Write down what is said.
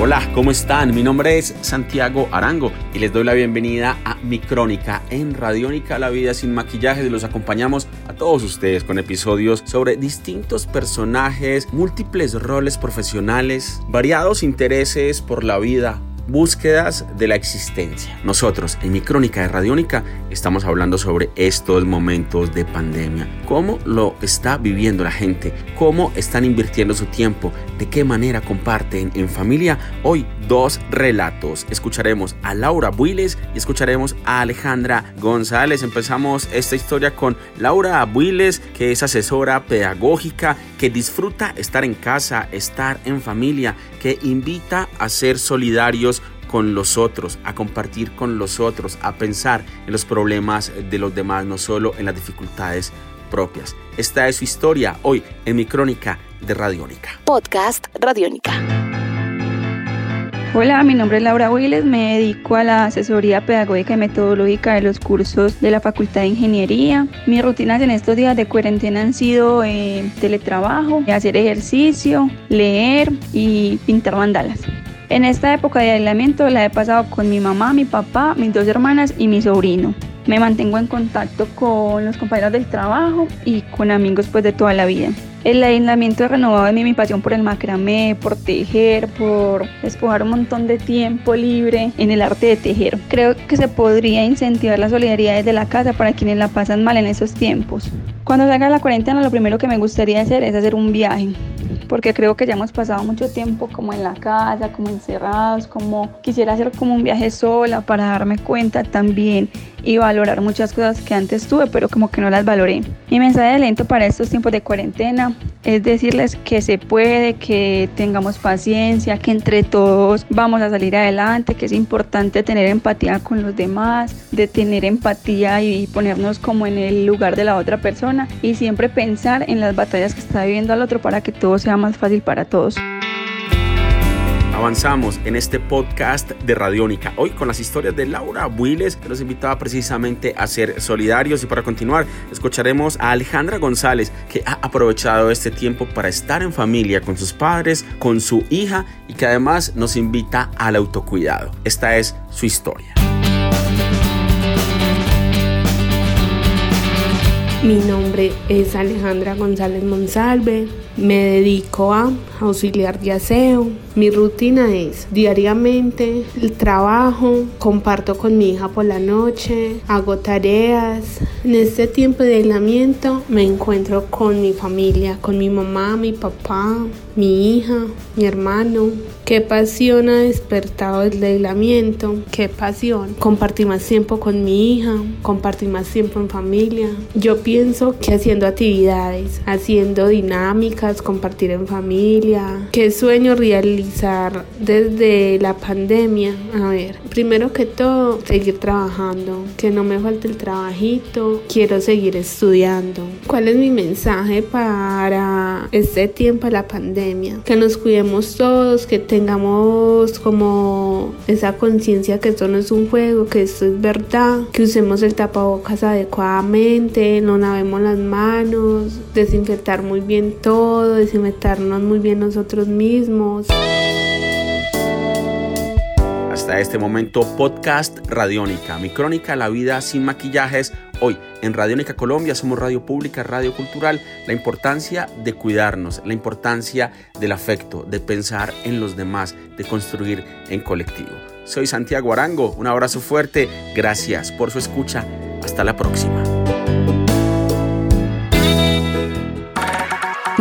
Hola, ¿cómo están? Mi nombre es Santiago Arango y les doy la bienvenida a Mi Crónica en Radiónica La Vida Sin Maquillaje los acompañamos a todos ustedes con episodios sobre distintos personajes, múltiples roles profesionales, variados intereses por la vida, búsquedas de la existencia. Nosotros en mi crónica de Radiónica estamos hablando sobre estos momentos de pandemia, cómo lo está viviendo la gente, cómo están invirtiendo su tiempo, de qué manera comparten en familia. Hoy dos relatos. Escucharemos a Laura Builes y escucharemos a Alejandra González. Empezamos esta historia con Laura Builes, que es asesora pedagógica, que disfruta estar en casa, estar en familia, que invita a ser solidarios con los otros, a compartir con los otros, a pensar en los problemas de los demás, no solo en las dificultades propias. Esta es su historia hoy en mi crónica de Radiónica. Podcast Radiónica. Hola, mi nombre es Laura Willes, me dedico a la asesoría pedagógica y metodológica de los cursos de la Facultad de Ingeniería. Mis rutinas en estos días de cuarentena han sido eh, teletrabajo, hacer ejercicio, leer y pintar mandalas. En esta época de aislamiento la he pasado con mi mamá, mi papá, mis dos hermanas y mi sobrino. Me mantengo en contacto con los compañeros del trabajo y con amigos pues de toda la vida. El aislamiento ha renovado en mí mi pasión por el macramé, por tejer, por despojar un montón de tiempo libre en el arte de tejer. Creo que se podría incentivar la solidaridad desde la casa para quienes la pasan mal en esos tiempos. Cuando salga la cuarentena lo primero que me gustaría hacer es hacer un viaje porque creo que ya hemos pasado mucho tiempo como en la casa, como encerrados, como quisiera hacer como un viaje sola para darme cuenta también y valorar muchas cosas que antes tuve, pero como que no las valoré. Mi mensaje de lento para estos tiempos de cuarentena es decirles que se puede, que tengamos paciencia, que entre todos vamos a salir adelante, que es importante tener empatía con los demás, de tener empatía y ponernos como en el lugar de la otra persona y siempre pensar en las batallas que está viviendo al otro para que todo sea más fácil para todos. Avanzamos en este podcast de Radiónica, hoy con las historias de Laura Builes, que nos invitaba precisamente a ser solidarios. Y para continuar, escucharemos a Alejandra González, que ha aprovechado este tiempo para estar en familia con sus padres, con su hija y que además nos invita al autocuidado. Esta es su historia. Mi nombre es Alejandra González Monsalve. Me dedico a auxiliar de aseo. Mi rutina es diariamente el trabajo, comparto con mi hija por la noche, hago tareas. En este tiempo de aislamiento me encuentro con mi familia, con mi mamá, mi papá, mi hija, mi hermano. Qué pasión ha despertado el aislamiento, qué pasión. Compartir más tiempo con mi hija, compartir más tiempo en familia. Yo pienso que haciendo actividades, haciendo dinámicas, compartir en familia. Qué sueño realizar desde la pandemia. A ver, primero que todo, seguir trabajando, que no me falte el trabajito. Quiero seguir estudiando. ¿Cuál es mi mensaje para este tiempo de la pandemia? Que nos cuidemos todos, que tengamos como esa conciencia que esto no es un juego, que esto es verdad, que usemos el tapabocas adecuadamente, no lavemos las manos, desinfectar muy bien todo, desinfectarnos muy bien nosotros mismos. Hasta este momento, podcast Radiónica, mi crónica La vida sin maquillajes. Hoy en Radiónica Colombia somos radio pública, radio cultural, la importancia de cuidarnos, la importancia del afecto, de pensar en los demás, de construir en colectivo. Soy Santiago Arango, un abrazo fuerte, gracias por su escucha, hasta la próxima.